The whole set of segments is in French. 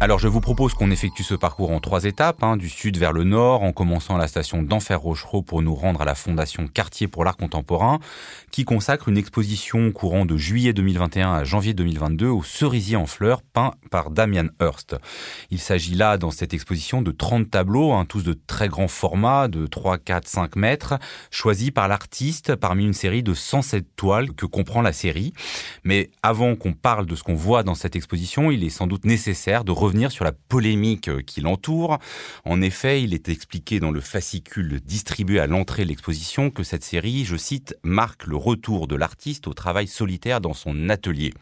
Alors je vous propose qu'on effectue ce parcours en trois étapes, hein, du sud vers le nord, en commençant à la station d'Enfer Rochereau pour nous rendre à la Fondation Quartier pour l'art contemporain, qui consacre une exposition courant de juillet 2021 à janvier 2022 au cerisier en fleurs peint par Damian Hurst. Il s'agit là dans cette exposition de 30 tableaux, hein, tous de très grands formats, de 3, 4, 5 mètres, choisis par l'artiste parmi une série de 107 toiles que comprend la série. Mais avant qu'on parle de ce qu'on voit dans cette exposition, il est sans doute nécessaire de sur la polémique euh, qui l'entoure. En effet, il est expliqué dans le fascicule distribué à l'entrée de l'exposition que cette série, je cite, marque le retour de l'artiste au travail solitaire dans son atelier.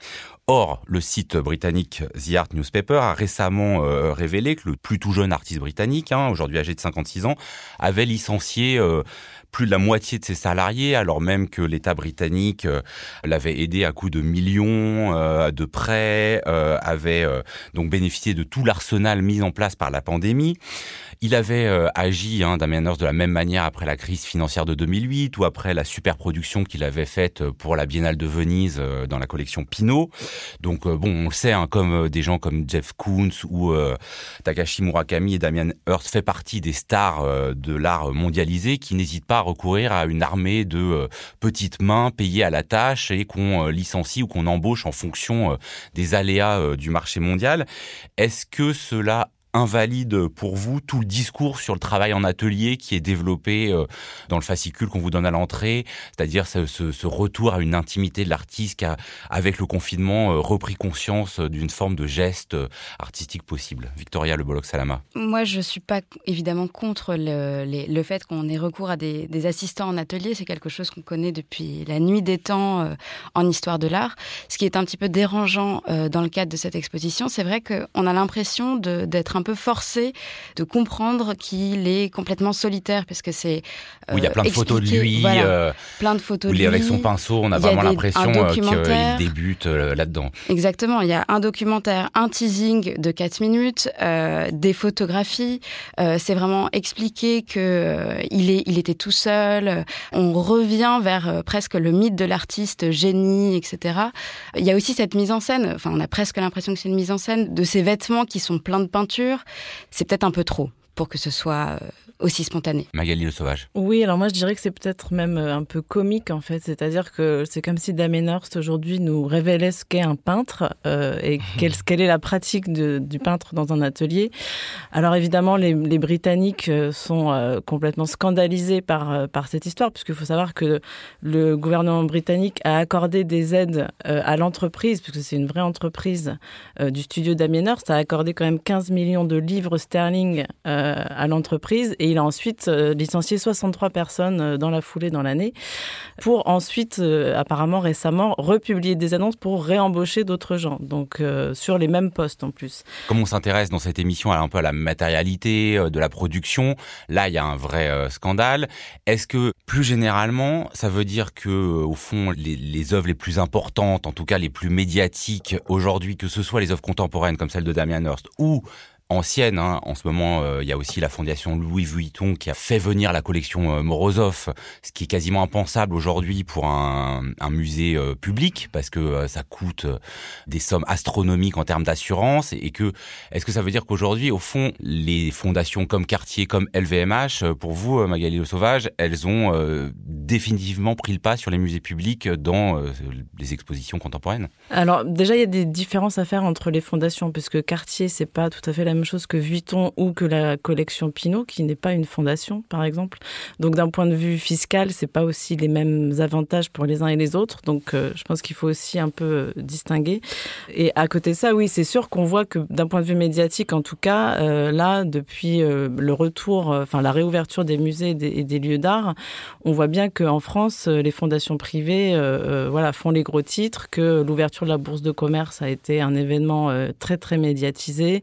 Or, le site britannique The Art Newspaper a récemment euh, révélé que le plus tout jeune artiste britannique, hein, aujourd'hui âgé de 56 ans, avait licencié euh, plus de la moitié de ses salariés, alors même que l'État britannique euh, l'avait aidé à coup de millions de prêts, avait donc bénéficié de tout l'arsenal mis en place par la pandémie. Il avait agi, hein, Damien Hirst, de la même manière après la crise financière de 2008 ou après la superproduction qu'il avait faite pour la Biennale de Venise dans la collection Pinot. Donc euh, bon, on le sait, hein, comme euh, des gens comme Jeff Koons ou euh, Takashi Murakami et Damian Hirst fait partie des stars de l'art mondialisé qui n'hésitent pas à recourir à une armée de petites mains payées à la tâche et qu'on licencie ou qu'on embauche en fonction des aléas du marché mondial. Est-ce que cela invalide pour vous tout le discours sur le travail en atelier qui est développé euh, dans le fascicule qu'on vous donne à l'entrée, c'est-à-dire ce, retour à une intimité de l'artiste qui a, avec le confinement, euh, repris conscience d'une forme de geste euh, artistique possible. Victoria Le Bolloc-Salama. Moi, je suis pas évidemment contre le, fait qu'on ait recours à des, assistants en atelier. C'est quelque chose qu'on connaît depuis la nuit des temps en histoire de l'art. Ce qui est un petit peu dérangeant dans le cadre de cette exposition, c'est vrai qu'on a l'impression d'être un peu forcé de comprendre qu'il est complètement solitaire, parce que c'est. oui, il y a plein de photos de lui. Euh, plein de photos de lui. avec son pinceau, on a vraiment l'impression euh, qu'il débute euh, là-dedans. Exactement. Il y a un documentaire, un teasing de 4 minutes, des photographies. c'est vraiment expliqué que il est, il était tout seul. On revient vers presque le mythe de l'artiste génie, etc. Il y a aussi cette mise en scène. Enfin, on a presque l'impression que c'est une mise en scène de ces vêtements qui sont pleins de peinture c'est peut-être un peu trop pour que ce soit euh, aussi spontané. Magali le Sauvage. Oui, alors moi je dirais que c'est peut-être même euh, un peu comique en fait, c'est-à-dire que c'est comme si Damien Hirst aujourd'hui nous révélait ce qu'est un peintre euh, et quelle, quelle, est la pratique du peintre dans un atelier. Alors évidemment, les, Britanniques euh, sont complètement scandalisés par, par cette histoire, puisqu'il faut savoir que le gouvernement britannique a accordé des aides à l'entreprise, puisque c'est une vraie entreprise du studio Damien Hirst, a accordé quand même 15 millions de livres sterling à l'entreprise et il a ensuite euh, licencié 63 personnes euh, dans la foulée dans l'année, pour ensuite, euh, apparemment récemment, republier des annonces pour réembaucher d'autres gens, donc sur les mêmes postes en plus. Comme on s'intéresse dans cette émission un peu à la matérialité de la production, là il y a un vrai scandale. Est-ce que plus généralement, ça veut dire que au fond les, les œuvres les plus importantes, en tout cas les plus médiatiques aujourd'hui, que ce soit les œuvres contemporaines comme celle de Damien Hirst ou ancienne. Hein. En ce moment, euh, il y a aussi la fondation Louis Vuitton qui a fait venir la collection euh, Morozov, ce qui est quasiment impensable aujourd'hui pour un, musée euh, public parce que ça coûte des sommes astronomiques en termes d'assurance et que est-ce que ça veut dire qu'aujourd'hui, au fond, les fondations comme Cartier, comme LVMH, pour vous, Magali Le Sauvage, elles ont définitivement pris le pas sur les musées publics dans les expositions contemporaines? Alors déjà, il y a des différences à faire entre les fondations puisque Cartier, c'est pas tout à fait la même chose que Vuitton ou que la collection Pinot, qui n'est pas une fondation, par exemple. Donc, d'un point de vue fiscal, c'est pas aussi les mêmes avantages pour les uns et les autres. Donc, euh, je pense qu'il faut aussi un peu euh, distinguer. Et à côté de ça, oui, c'est sûr qu'on voit que d'un point de vue médiatique, en tout cas, euh, là, depuis le retour, enfin la réouverture des musées et des, lieux d'art, on voit bien qu'en France, les fondations privées, voilà, font les gros titres, que l'ouverture de la bourse de commerce a été un événement très très médiatisé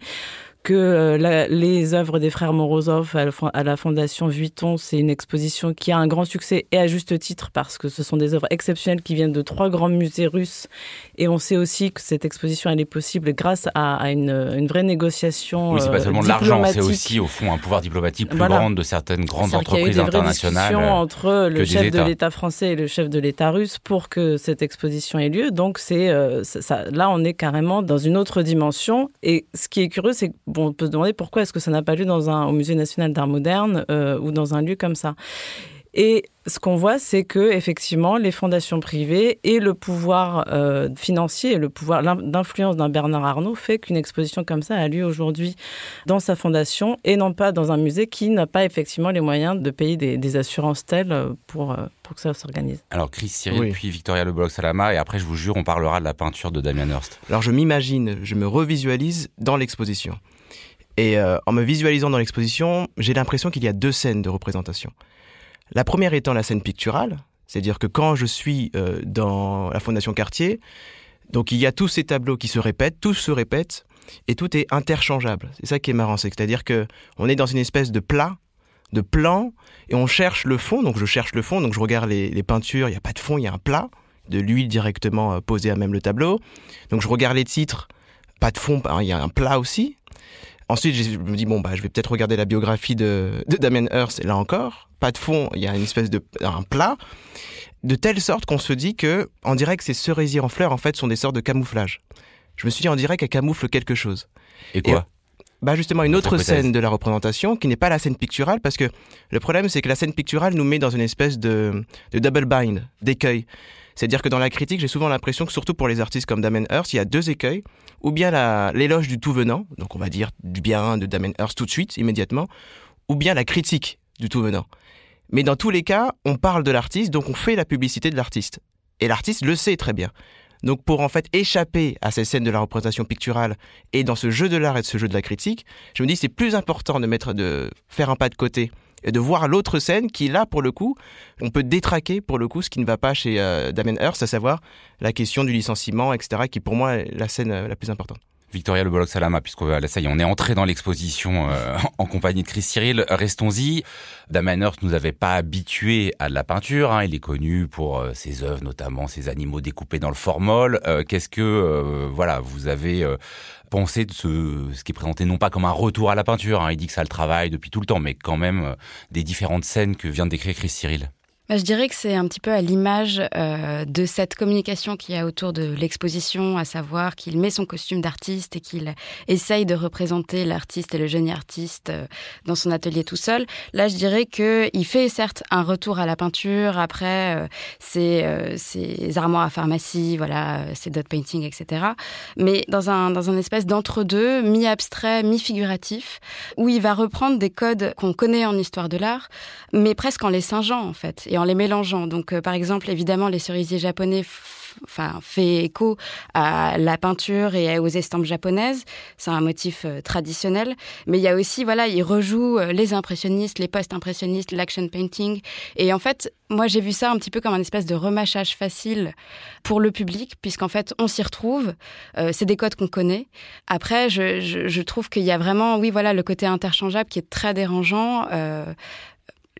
que euh, les œuvres des frères Morozov à la, Fondation Vuitton, c'est une exposition qui a un grand succès et à juste titre parce que ce sont des œuvres exceptionnelles qui viennent de trois grands musées russes. Et on sait aussi que cette exposition, elle est possible grâce à, une, vraie négociation. Oui, c'est pas euh, seulement de l'argent, c'est aussi au fond un pouvoir diplomatique plus grand de certaines grandes entreprises internationales. entre le chef de l'État français et le chef de l'État russe pour que cette exposition ait lieu. Donc c'est euh, là, on est carrément dans une autre dimension. Et ce qui est curieux, c'est on peut se demander pourquoi est-ce que ça n'a pas lieu dans un, au Musée national d'art moderne euh, ou dans un lieu comme ça. Et ce qu'on voit, c'est que effectivement, les fondations privées et le pouvoir euh, financier, le pouvoir d'influence d'un Bernard Arnault fait qu'une exposition comme ça a lieu aujourd'hui dans sa fondation et non pas dans un musée qui n'a pas effectivement les moyens de payer des, assurances telles euh, pour, pour que ça s'organise. Alors Chris Cyril, puis Victoria Le Salama, et après je vous jure, on parlera de la peinture de Damien Hirst. Alors je m'imagine, je me revisualise dans l'exposition. Et euh, en me visualisant dans l'exposition, j'ai l'impression qu'il y a deux scènes de représentation. La première étant la scène picturale, c'est-à-dire que quand je suis euh, dans la Fondation Cartier, donc il y a tous ces tableaux qui se répètent, tous se répètent, et tout est interchangeable. C'est ça qui est marrant, c'est-à-dire que on est dans une espèce de plat, de plan, et on cherche le fond. Donc je cherche le fond, donc je regarde les, peintures, il n'y a pas de fond, il y a un plat, de l'huile directement euh, posée à même le tableau. Donc je regarde les titres, pas de fond, il y a un plat aussi. Ensuite, je me dis, bon, bah, je vais peut-être regarder la biographie de, Damien Hirst, et là encore, pas de fond, il y a une espèce de un plat, de telle sorte qu'on se dit que, en dirait que ces cerisiers en fleurs, en fait, sont des sortes de camouflage. Je me suis dit, on dirait qu'elle camoufle quelque chose. Et quoi bah justement une autre scène de la représentation qui n'est pas la scène picturale parce que le problème c'est que la scène picturale nous met dans une espèce de, de double bind, d'écueil. C'est-à-dire que dans la critique, j'ai souvent l'impression que surtout pour les artistes comme Damien Hirst, il y a deux écueils, ou bien l'éloge du tout venant, donc on va dire du bien de Damien Hirst tout de suite, immédiatement, ou bien la critique du tout venant. Mais dans tous les cas, on parle de l'artiste, donc on fait la publicité de l'artiste. Et l'artiste le sait très bien. Donc pour en fait échapper à ces scènes de la représentation picturale et dans ce jeu de l'art et de ce jeu de la critique, je me dis c'est plus important de mettre de faire un pas de côté et de voir l'autre scène qui, là, pour le coup, on peut détraquer, pour le coup, ce qui ne va pas chez euh, Damien Hirst, à savoir la question du licenciement, etc., qui, pour moi, est la scène euh, la plus importante. Victoria Le Bolloc Salama, puisqu'on ça y est, on est entré dans l'exposition euh, en compagnie de Chris Cyril. Restons-y. Damien Hirst nous avait pas habitués à la peinture. Hein. Il est connu pour ses œuvres, notamment ses animaux découpés dans le formol. Qu'est-ce que, voilà, vous avez penser de ce, ce qui est présenté non pas comme un retour à la peinture, hein. il dit que ça le travaille depuis tout le temps, mais quand même euh, des différentes scènes que vient de décrire Chris Cyril. Bah, je dirais que c'est un petit peu à l'image euh, de cette communication qu'il y a autour de l'exposition, à savoir qu'il met son costume d'artiste et qu'il essaye de représenter l'artiste et le génie artiste euh, dans son atelier tout seul. Là, je dirais qu'il fait certes un retour à la peinture après euh, ses, ses, armoires à pharmacie, voilà, ses dot painting, etc. Mais dans un, dans un espèce d'entre-deux, mi-abstrait, mi-figuratif, où il va reprendre des codes qu'on connaît en histoire de l'art, mais presque en les singeant en fait et en les mélangeant. Donc, euh, par exemple, évidemment, les cerisiers japonais enfin, fait écho à la peinture et aux estampes japonaises. C'est un motif euh, traditionnel. Mais il y a aussi, voilà, il rejoue euh, les impressionnistes, les post-impressionnistes, l'action painting. Et en fait, moi, j'ai vu ça un petit peu comme un espèce de remâchage facile pour le public, puisqu'en fait, on s'y retrouve. c'est des codes qu'on connaît. Après, je, je, trouve qu'il y a vraiment, oui, voilà, le côté interchangeable qui est très dérangeant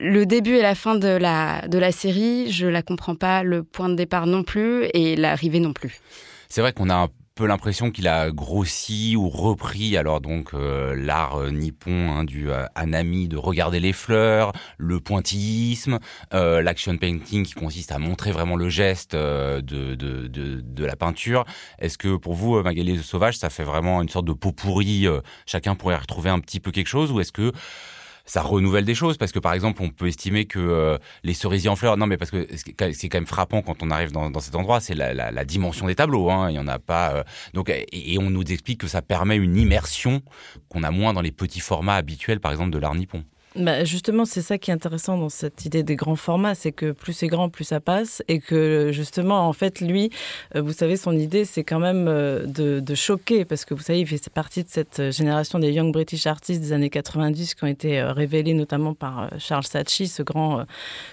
le début et la fin de la, de la série, je la comprends pas, le point de départ non plus et l'arrivée non plus. C'est vrai qu'on a un peu l'impression qu'il a grossi ou repris alors donc euh, l'art euh, nippon hein, du euh, de regarder les fleurs, le pointillisme, l'action painting qui consiste à montrer vraiment le geste de, de, de, la peinture. Est-ce que pour vous, Magali Sauvage, ça fait vraiment une sorte de pot pourri Chacun pourrait retrouver un petit peu quelque chose ou est-ce que ça renouvelle des choses parce que par exemple on peut estimer que euh, les cerisiers en fleurs non mais parce que c'est quand même frappant quand on arrive dans, dans cet endroit c'est la, la, la, dimension des tableaux hein, il y en a pas euh, donc et, on nous explique que ça permet une immersion qu'on a moins dans les petits formats habituels par exemple de l'art nippon bah justement, c'est ça qui est intéressant dans cette idée des grands formats, c'est que plus c'est grand, plus ça passe, et que justement, en fait, lui, euh, vous savez, son idée, c'est quand même euh, de, de, choquer, parce que vous savez, il fait partie de cette génération des Young British Artists des années 90 qui ont été euh, révélés notamment par Charles Saatchi, ce grand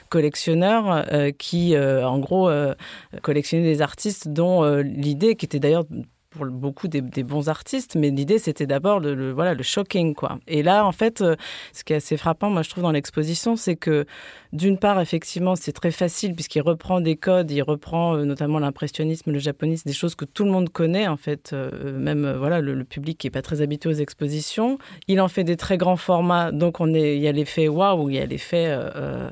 collectionneur, qui, en gros, collectionnait des artistes dont l'idée, qui était d'ailleurs pour beaucoup des, bons artistes, mais l'idée c'était d'abord le, voilà le shocking quoi. Et là en fait, euh, ce qui est assez frappant, moi je trouve dans l'exposition, c'est que d'une part effectivement c'est très facile puisqu'il reprend des codes, il reprend euh, notamment l'impressionnisme, le japonisme, des choses que tout le monde connaît en fait, euh, même voilà le, public qui est pas très habitué aux expositions. Il en fait des très grands formats, donc on est il y a l'effet waouh, il y a l'effet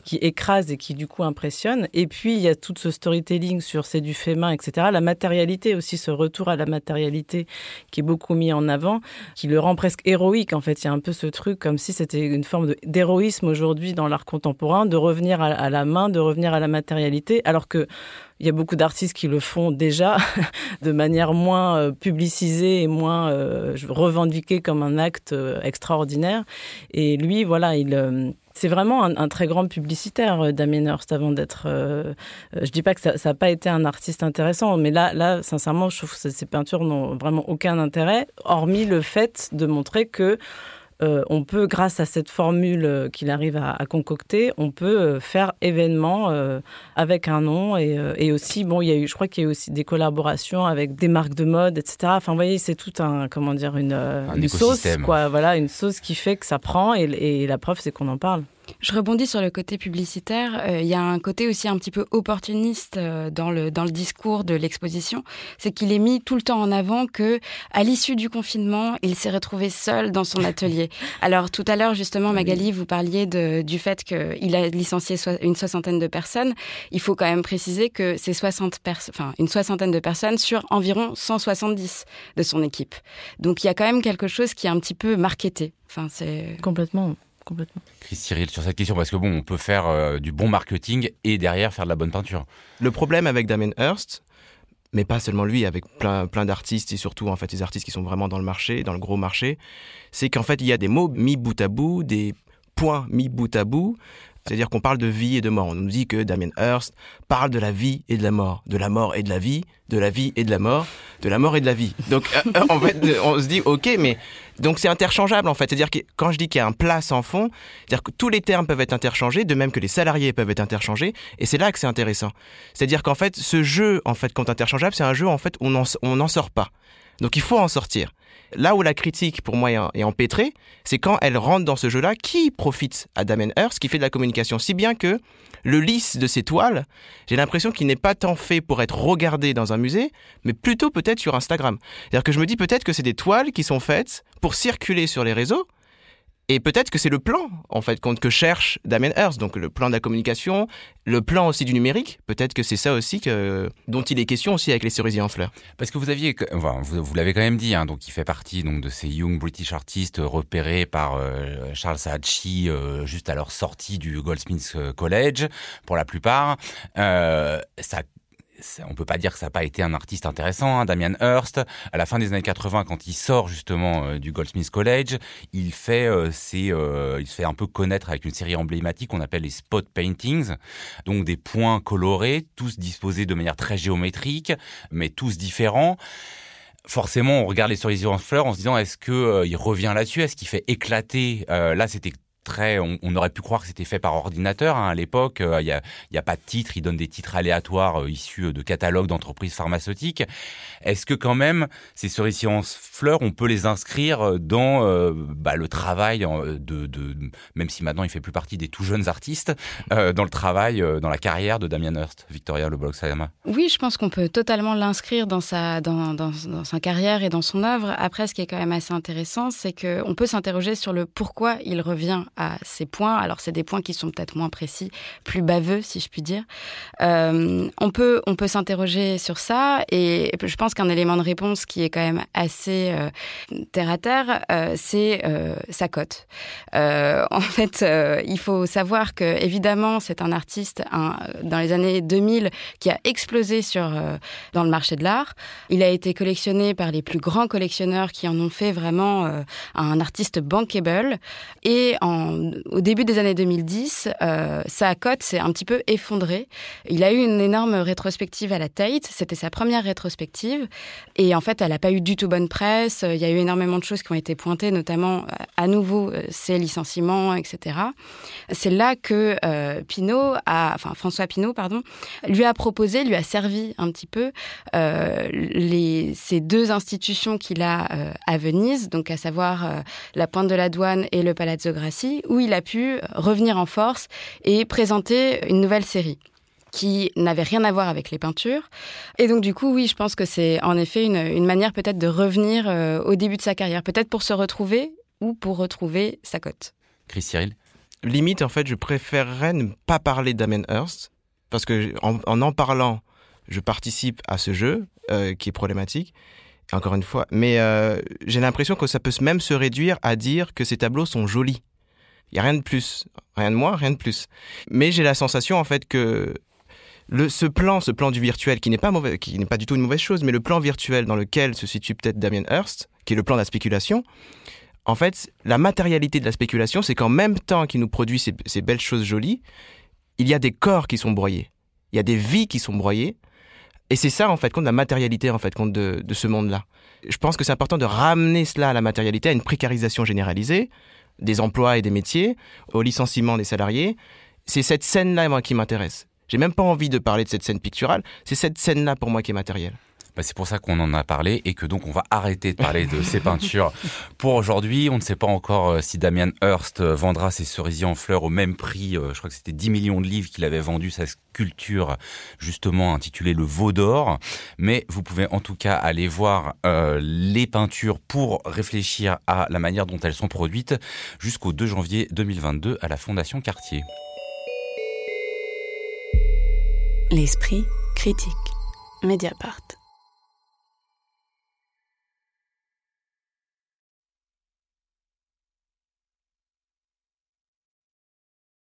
qui écrase et qui du coup impressionne. Et puis il y a tout ce storytelling sur c'est du fait main, etc. La matérialité aussi, ce retour à la matérialité qui est beaucoup mis en avant, qui le rend presque héroïque. En fait, il y a un peu ce truc comme si c'était une forme d'héroïsme aujourd'hui dans l'art contemporain, de revenir à, la main, de revenir à la matérialité, alors que il y a beaucoup d'artistes qui le font déjà de manière moins euh, publicisée et moins euh, revendiquée comme un acte euh, extraordinaire. Et lui, voilà, il c'est vraiment un, très grand publicitaire, euh, Damien Hirst, avant d'être. Euh, euh, je dis pas que ça n'a pas été un artiste intéressant, mais là, là, sincèrement, je trouve que ces peintures n'ont vraiment aucun intérêt, hormis le fait de montrer que on peut, grâce à cette formule qu'il arrive à, concocter, on peut faire événement avec un nom et, aussi, bon, il y a eu, je crois qu'il y a eu aussi des collaborations avec des marques de mode, etc. Enfin, vous voyez, c'est tout un, comment dire, une, une sauce, quoi. Voilà, une sauce qui fait que ça prend et, et la preuve, c'est qu'on en parle. Je rebondis sur le côté publicitaire. Euh, il y a un côté aussi un petit peu opportuniste euh, dans le dans le discours de l'exposition, c'est qu'il est mis tout le temps en avant que à l'issue du confinement, il s'est retrouvé seul dans son atelier. Alors tout à l'heure justement, Magali, vous parliez de, du fait qu'il a licencié une soixantaine de personnes. Il faut quand même préciser que c'est 60 enfin une soixantaine de personnes sur environ 170 de son équipe. Donc il y a quand même quelque chose qui est un petit peu marketé. Enfin c'est complètement complètement. Chris Cyril, sur cette question, parce que bon, on peut faire euh, du bon marketing et derrière faire de la bonne peinture. Le problème avec Damien Hirst, mais pas seulement lui, avec plein, plein d'artistes et surtout en fait les artistes qui sont vraiment dans le marché, dans le gros marché, c'est qu'en fait il y a des mots mis bout à bout, des points mis bout à bout, c'est-à-dire qu'on parle de vie et de mort. On nous dit que Damien Hirst parle de la vie et de la mort, de la mort et de la vie, de la vie et de la mort, de la mort et de la vie. Donc euh, euh, en fait, on se dit ok, mais donc c'est interchangeable en fait. C'est-à-dire que quand je dis qu'il y a un plat sans fond, c'est-à-dire que tous les termes peuvent être interchangés, de même que les salariés peuvent être interchangés, et c'est là que c'est intéressant. C'est-à-dire qu'en fait, ce jeu en fait quand interchangeable, c'est un jeu en fait où on n'en sort pas. Donc il faut en sortir. Là où la critique, pour moi, est empêtrée, c'est quand elle rentre dans ce jeu-là, qui profite à Damien Hirst, qui fait de la communication si bien que le lisse de ces toiles, j'ai l'impression qu'il n'est pas tant fait pour être regardé dans un musée, mais plutôt peut-être sur Instagram. C'est-à-dire que je me dis peut-être que c'est des toiles qui sont faites pour circuler sur les réseaux, et peut-être que c'est le plan, en fait, que cherche Damien Hirst, donc le plan de la communication, le plan aussi du numérique. Peut-être que c'est ça aussi dont il est question aussi avec les cerisiers en fleurs. Parce que vous l'avez quand même dit, hein, donc il fait partie donc de ces young British artists repérés par euh, Charles Saatchi euh, juste à leur sortie du Goldsmiths euh, College, pour la plupart. On peut pas dire que ça n'a pas été un artiste intéressant. Hein. Damien Hirst, à la fin des années 80, quand il sort justement euh, du Goldsmiths College, il fait, euh, euh, il se fait un peu connaître avec une série emblématique qu'on appelle les spot paintings, donc des points colorés, tous disposés de manière très géométrique, mais tous différents forcément, on regarde les cerisiers en fleurs en se disant est-ce que il revient là-dessus, est-ce qu'il fait éclater? Là, c'était on, aurait pu croire que c'était fait par ordinateur hein, à l'époque. Euh, il n'y a, pas de titre, il donne des titres aléatoires euh, issus de catalogues d'entreprises pharmaceutiques. Est-ce que quand même ces cerisiers en fleurs, on peut les inscrire euh, dans bah, le travail de, même si maintenant il fait plus partie des tout jeunes artistes, dans le travail, dans la carrière de Damien Hirst, Victoria Le Sayama Oui, je pense qu'on peut totalement l'inscrire dans sa dans, dans, dans, sa carrière et dans son œuvre. Après, ce qui est quand même assez intéressant, c'est qu'on peut s'interroger sur le pourquoi il revient à ces points. Alors, c'est des points qui sont peut-être moins précis, plus baveux, si je puis dire. Euh, on peut, on peut s'interroger sur ça, et je pense qu'un élément de réponse qui est quand même assez euh, terre à terre, euh, c'est sa cote. en fait, il faut savoir que évidemment, c'est un artiste dans les années 2000 qui a explosé sur dans le marché de l'art. Il a été collectionné par les plus grands collectionneurs qui en ont fait vraiment un artiste bankable. Et en au début des années 2010, euh, sa cote s'est un petit peu effondrée. Il a eu une énorme rétrospective à la Tate. C'était sa première rétrospective. Et en fait, elle n'a pas eu du tout bonne presse. Il y a eu énormément de choses qui ont été pointées, notamment à nouveau ses licenciements, etc. C'est là que euh, enfin François Pinault, pardon, lui a proposé, lui a servi un petit peu euh, ces deux institutions qu'il a euh, à Venise, donc à savoir euh, la Pointe de la Douane et le Palazzo Grassi, où il a pu revenir en force et présenter une nouvelle série qui n'avait rien à voir avec les peintures. Et donc du coup, oui, je pense que c'est en effet une, une manière peut-être de revenir euh, au début de sa carrière, peut-être pour se retrouver ou pour retrouver sa cote. Chris Cyril? Limite, en fait, je préférerais ne pas parler d'Amen Hearst, parce que en, en, en parlant, je participe à ce jeu euh, qui est problématique. Encore une fois, mais euh, j'ai l'impression que ça peut même se réduire à dire que ces tableaux sont jolis. Il y a rien de plus, rien de moins, rien de plus. Mais j'ai la sensation en fait que le, ce plan, ce plan du virtuel, qui n'est pas mauvais, qui n'est pas du tout une mauvaise chose, mais le plan virtuel dans lequel se situe peut-être Damien Hirst, qui est le plan de la spéculation, en fait, la matérialité de la spéculation, c'est qu'en même temps qu'il nous produit ces, ces belles choses jolies, il y a des corps qui sont broyés, il y a des vies qui sont broyées, et c'est ça, en fait, compte la matérialité, en fait, compte de, de ce monde-là. Je pense que c'est important de ramener cela à la matérialité, à une précarisation généralisée des emplois et des métiers, au licenciement des salariés. C'est cette scène-là, moi, qui m'intéresse. J'ai même pas envie de parler de cette scène picturale. C'est cette scène-là, pour moi, qui est matérielle. Bah, c'est pour ça qu'on en a parlé et que donc on va arrêter de parler de ces peintures pour aujourd'hui. On ne sait pas encore euh, si Damien Hirst euh, vendra ses cerisiers en fleurs au même prix. Euh, je crois que c'était 10 millions de livres qu'il avait vendu sa sculpture justement intitulée Le Veau d'Or. Mais vous pouvez en tout cas aller voir les peintures pour réfléchir à la manière dont elles sont produites jusqu'au 2 janvier 2022 à la Fondation Cartier. L'esprit critique. Mediapart.